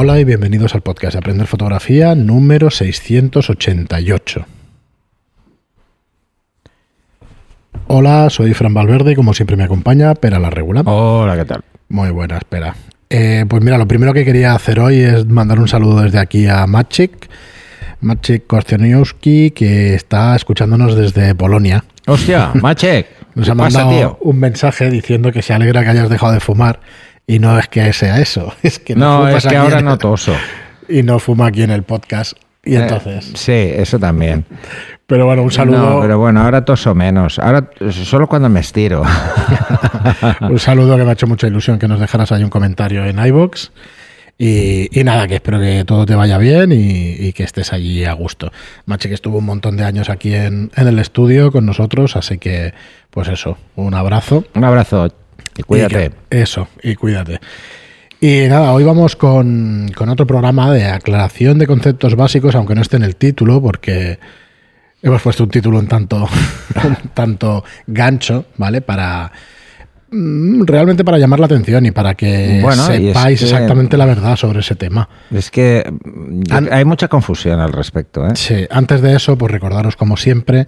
Hola y bienvenidos al podcast de Aprender Fotografía número 688. Hola, soy Fran Valverde y como siempre me acompaña Pera la Regular. Hola, ¿qué tal? Muy buena, espera. Eh, pues mira, lo primero que quería hacer hoy es mandar un saludo desde aquí a Maciek, Maciek Korcioniowski, que está escuchándonos desde Polonia. Hostia, Maciek. Nos ha ¿qué pasa, mandado tío? un mensaje diciendo que se alegra que hayas dejado de fumar y no es que sea eso, es que no, No, es que ahora en- no toso. y no fuma aquí en el podcast. Y Eh, entonces, sí, eso también. pero bueno, un saludo, No, pero bueno, ahora toso menos. Ahora solo cuando me estiro. un saludo que me ha hecho mucha ilusión que nos dejaras ahí un comentario en iBox. Y, y nada, que espero que todo te vaya bien y, y que estés allí a gusto. Machi que estuvo un montón de años aquí en, en el estudio con nosotros, así que, pues eso, un abrazo. Un abrazo y cuídate. Y que- eso, y cuídate. Y nada, hoy vamos con, con otro programa de aclaración de conceptos básicos, aunque no esté en el título, porque hemos puesto un título un tanto, un tanto gancho, ¿vale? Para mm, realmente para llamar la atención y para que Bueno, y es sepáis que- exactamente la verdad sobre ese tema. Es que mm, hay mucha confusión al respecto. ¿eh? Sí, antes de eso, pues recordaros como siempre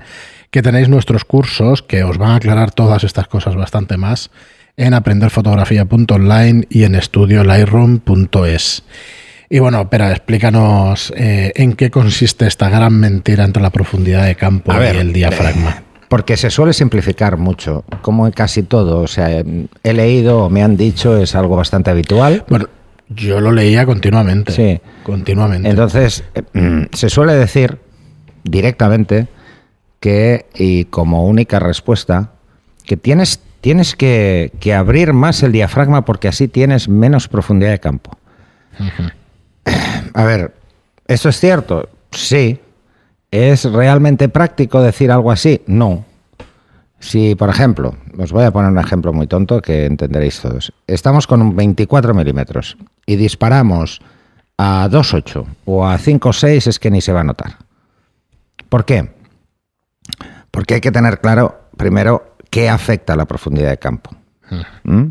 que tenéis nuestros cursos que os van a aclarar todas estas cosas bastante más en aprenderfotografía.online y en estudiolightroom.es. Y bueno, espera, explícanos eh, en qué consiste esta gran mentira entre la profundidad de campo ver, y el diafragma. eh, Porque se suele simplificar mucho, como en casi todo. O sea, he leído o me han dicho, es algo bastante habitual. Bueno, yo lo leía continuamente. Sí. Continuamente. Entonces, eh, mm, se suele decir directamente que, y como única respuesta, que tienes, tienes que, que abrir más el diafragma porque así tienes menos profundidad de campo. A ver, ¿esto es cierto? Sí. ¿Es realmente práctico decir algo así? No. Si, por ejemplo, os voy a poner un ejemplo muy tonto que entenderéis todos. Estamos con un 24 milímetros y disparamos a 2,8 o a 5,6 es que ni se va a notar. ¿Por qué? Porque hay que tener claro, primero, qué afecta a la profundidad de campo. ¿Mm?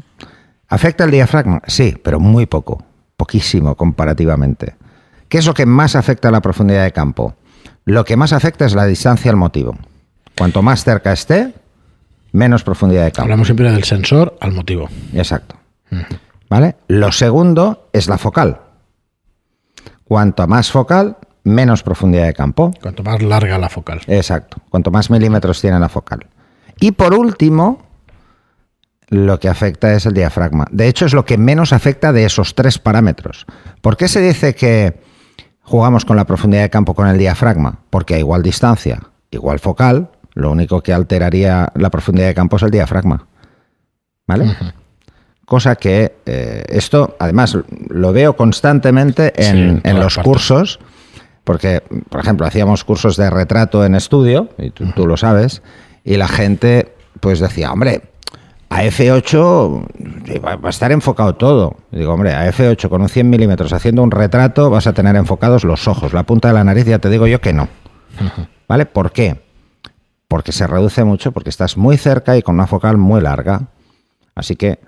¿Afecta el diafragma? Sí, pero muy poco, poquísimo comparativamente. ¿Qué es lo que más afecta a la profundidad de campo? Lo que más afecta es la distancia al motivo. Cuanto más cerca esté, menos profundidad de campo. Hablamos siempre del sensor al motivo. Exacto. ¿Vale? Lo segundo es la focal. Cuanto más focal, menos profundidad de campo. Cuanto más larga la focal. Exacto. Cuanto más milímetros tiene la focal. Y por último, lo que afecta es el diafragma. De hecho, es lo que menos afecta de esos tres parámetros. ¿Por qué se dice que jugamos con la profundidad de campo con el diafragma? Porque a igual distancia, igual focal, lo único que alteraría la profundidad de campo es el diafragma. ¿Vale? Cosa que eh, esto, además, lo veo constantemente en, los cursos, porque, por ejemplo, hacíamos cursos de retrato en estudio, y tú, tú lo sabes, y la gente pues decía, hombre, a F8 va va a estar enfocado todo. Digo, hombre, a F8 con un 100 milímetros haciendo un retrato vas a tener enfocados los ojos, la punta de la nariz, ya te digo yo que no. ¿Vale? ¿Por qué? Porque se reduce mucho, porque estás muy cerca y con una focal muy larga. Así que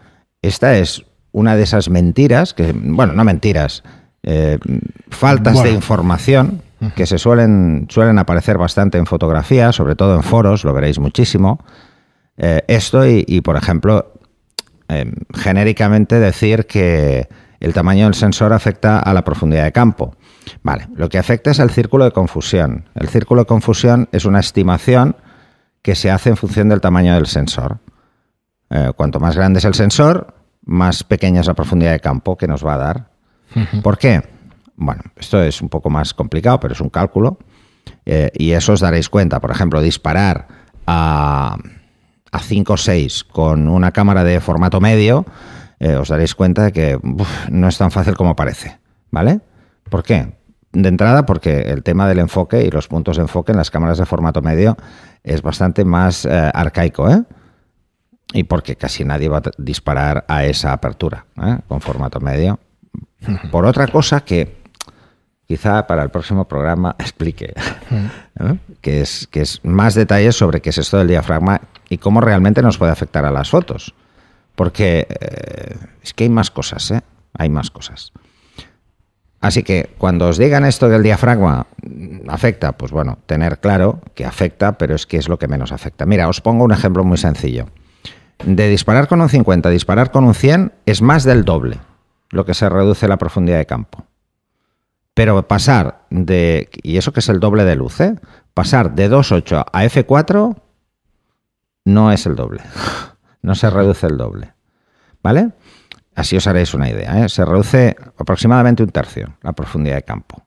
esta es una de esas mentiras, que, bueno, no mentiras, eh, faltas de Que se suelen, suelen aparecer bastante en fotografía, sobre todo en foros, lo veréis muchísimo. Eh, esto y, y, por ejemplo, eh, genéricamente decir que el tamaño del sensor afecta a la profundidad de campo. Vale, lo que afecta es el círculo de confusión. El círculo de confusión es una estimación que se hace en función del tamaño del sensor. Eh, cuanto más grande es el sensor, más pequeña es la profundidad de campo que nos va a dar. ¿Por qué? Bueno, esto es un poco más complicado, pero es un cálculo. Eh, y eso os daréis cuenta. Por ejemplo, disparar a, a 5 o 6 con una cámara de formato medio, eh, os daréis cuenta de que uf, no es tan fácil como parece. ¿Vale? ¿Por qué? De entrada, porque el tema del enfoque y los puntos de enfoque en las cámaras de formato medio es bastante más eh, arcaico, ¿eh? Y porque casi nadie va a disparar a esa apertura, ¿eh? con formato medio. Por otra cosa que quizá para el próximo programa explique, ¿eh? que, es, que es más detalles sobre qué es esto del diafragma y cómo realmente nos puede afectar a las fotos. Porque eh, es que hay más cosas, ¿eh? Hay más cosas. Así que cuando os digan esto del diafragma afecta, pues bueno, tener claro que afecta, pero es que es lo que menos afecta. Mira, os pongo un ejemplo muy sencillo. De disparar con un 50 a disparar con un 100 es más del doble lo que se reduce la profundidad de campo. Pero pasar de, y eso que es el doble de luz, ¿eh? pasar de 2.8 a F4 no es el doble, no se reduce el doble. ¿Vale? Así os haréis una idea. ¿eh? Se reduce aproximadamente un tercio la profundidad de campo.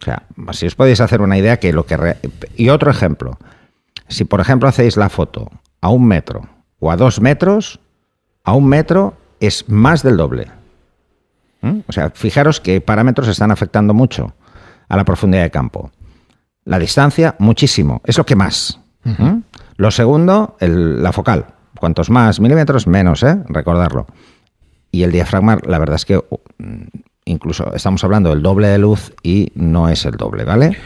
O sea, así os podéis hacer una idea que lo que... Y otro ejemplo. Si, por ejemplo, hacéis la foto a un metro o a dos metros, a un metro es más del doble. ¿Mm? O sea, fijaros que parámetros están afectando mucho a la profundidad de campo. La distancia, muchísimo. Es lo que más. ¿Mm? Lo segundo, la focal. Cuantos más milímetros, menos, ¿eh? Recordarlo. Y el diafragma, la verdad es que incluso estamos hablando del doble de luz y no es el doble, ¿vale?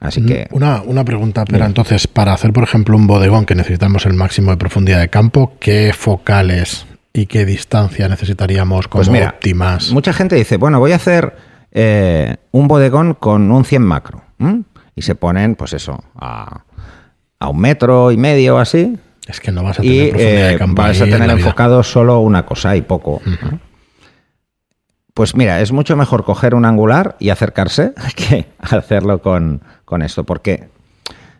Así que. Una, una pregunta, pero entonces, para hacer, por ejemplo, un bodegón que necesitamos el máximo de profundidad de campo, ¿qué focales y qué distancia necesitaríamos como pues óptimas? Mucha gente dice, bueno, voy a hacer eh, un bodegón con un 100 macro. Y se ponen, pues eso, a, a un metro y medio así, es que no vas a tener profundidad de eh, campo vas a tener enfocado solo una cosa y poco. Pues mira, es mucho mejor coger un angular y acercarse que hacerlo con, esto, porque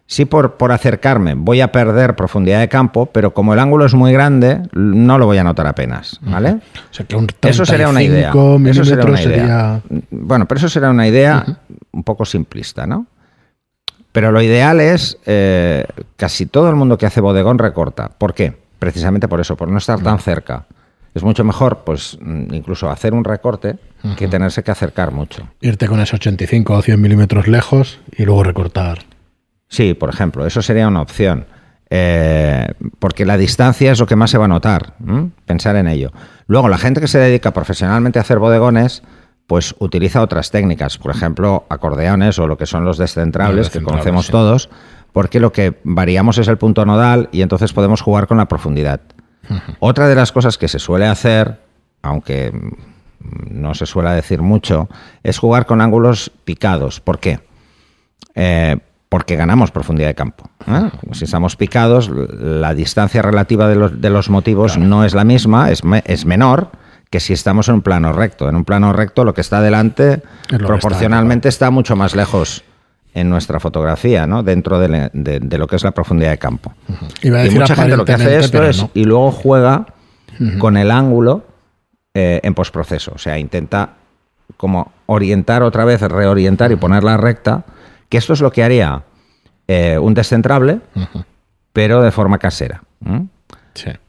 sí por, por acercarme voy a perder profundidad de campo, pero como el ángulo es muy grande, no lo voy a notar apenas, ¿vale? eso sería una idea. Eso sería una idea. Bueno, pero eso será una idea un poco simplista, ¿no? Pero lo ideal es, eh, casi todo el mundo que hace bodegón recorta. ¿Por qué? Precisamente por eso, por no estar tan cerca. Es mucho mejor, pues, mm, incluso hacer un recorte que tenerse que acercar mucho. Irte con ese 85 o 100 milímetros lejos y luego recortar. Sí, por ejemplo, eso sería una opción. Eh, porque la distancia es lo que más se va a notar. Pensar en ello. Luego, la gente que se dedica profesionalmente a hacer bodegones pues utiliza otras técnicas, por ejemplo, acordeones o lo que son los descentrables, que conocemos todos, porque lo que variamos es el punto nodal y entonces podemos jugar con la profundidad. Otra de las cosas que se suele hacer, aunque no se suele decir mucho, es jugar con ángulos picados. ¿Por qué? Eh, porque ganamos profundidad de campo. ¿eh? Si estamos picados, la distancia relativa de los, de los motivos no es la misma, es, es menor, que si estamos en un plano recto. En un plano recto lo que está delante proporcionalmente está, mucho más lejos en nuestra fotografía, ¿no? dentro de, lo que es la profundidad de campo. y mucha gente lo que hace esto es y luego juega con el ángulo eh, en postproceso. O sea, intenta como orientar otra vez, reorientar y ponerla recta, que esto es lo que haría eh, un descentrable, pero de forma casera.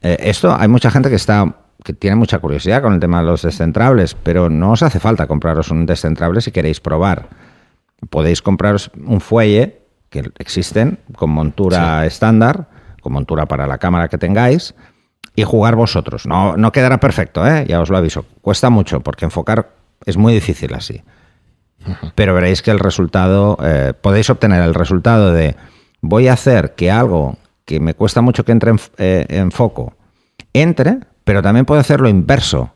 Eh, esto hay mucha gente que está que tiene mucha curiosidad con el tema de los descentrables, pero no os hace falta compraros un descentrable si queréis probar. Podéis compraros un fuelle, que existen, con montura estándar, con montura para la cámara que tengáis, y jugar vosotros. No, no quedará perfecto, ¿eh? ya os lo aviso. Cuesta mucho, porque enfocar es muy difícil así. Pero veréis que el resultado, eh, podéis obtener el resultado de voy a hacer que algo que me cuesta mucho que entre en, eh, en foco entre, pero también puede hacer lo inverso.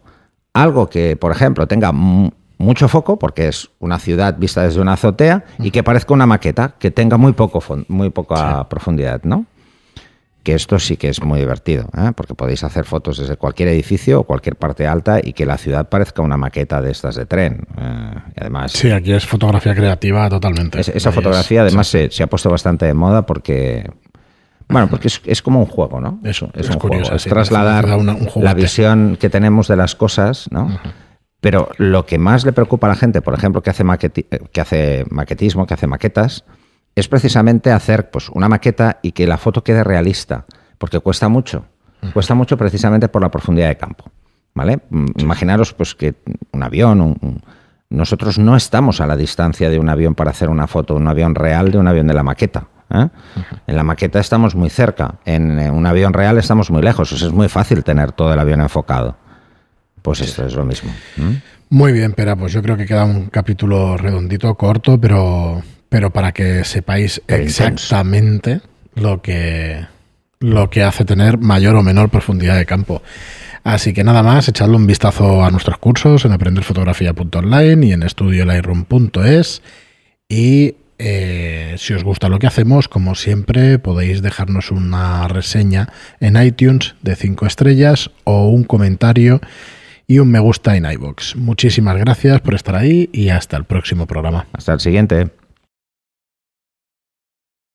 Algo que, por ejemplo, tenga mucho foco, porque es una ciudad vista desde una azotea, y que parezca una maqueta, que tenga muy, poco muy poca profundidad, ¿no? Que esto sí que es muy divertido, ¿eh? porque podéis hacer fotos desde cualquier edificio o cualquier parte alta y que la ciudad parezca una maqueta de estas de tren. ¿eh? además, sí, aquí es fotografía creativa totalmente. esa fotografía además se, se, ha puesto bastante de moda porque bueno, porque es, como un juego, ¿no? Eso, es, un juego. Es trasladar la visión que tenemos de las cosas, ¿no? Pero lo que más le preocupa a la gente, por ejemplo, que hace, que hace maquetismo, que hace maquetas, es precisamente hacer pues, una maqueta y que la foto quede realista, porque cuesta mucho. Cuesta mucho precisamente por la profundidad de campo. ¿Vale? Imaginaros pues, que un avión, nosotros no estamos a la distancia de un avión para hacer una foto, un avión real de un avión de la maqueta. ¿eh? En la maqueta estamos muy cerca, en un avión real estamos muy lejos, es muy fácil tener todo el avión enfocado. Pues esto es lo mismo. Muy bien, pero pues yo creo que queda un capítulo redondito, corto, pero, pero para que sepáis exactamente lo que, lo que hace tener mayor o menor profundidad de campo. Así que nada más, echadle un vistazo a nuestros cursos en aprenderfotografía.online y en estudiolightroom.es. Y eh, si os gusta lo que hacemos, como siempre, podéis dejarnos una reseña en iTunes de 5 estrellas o un comentario y un me gusta en iBox. Muchísimas gracias por estar ahí y hasta el próximo programa. Hasta el siguiente.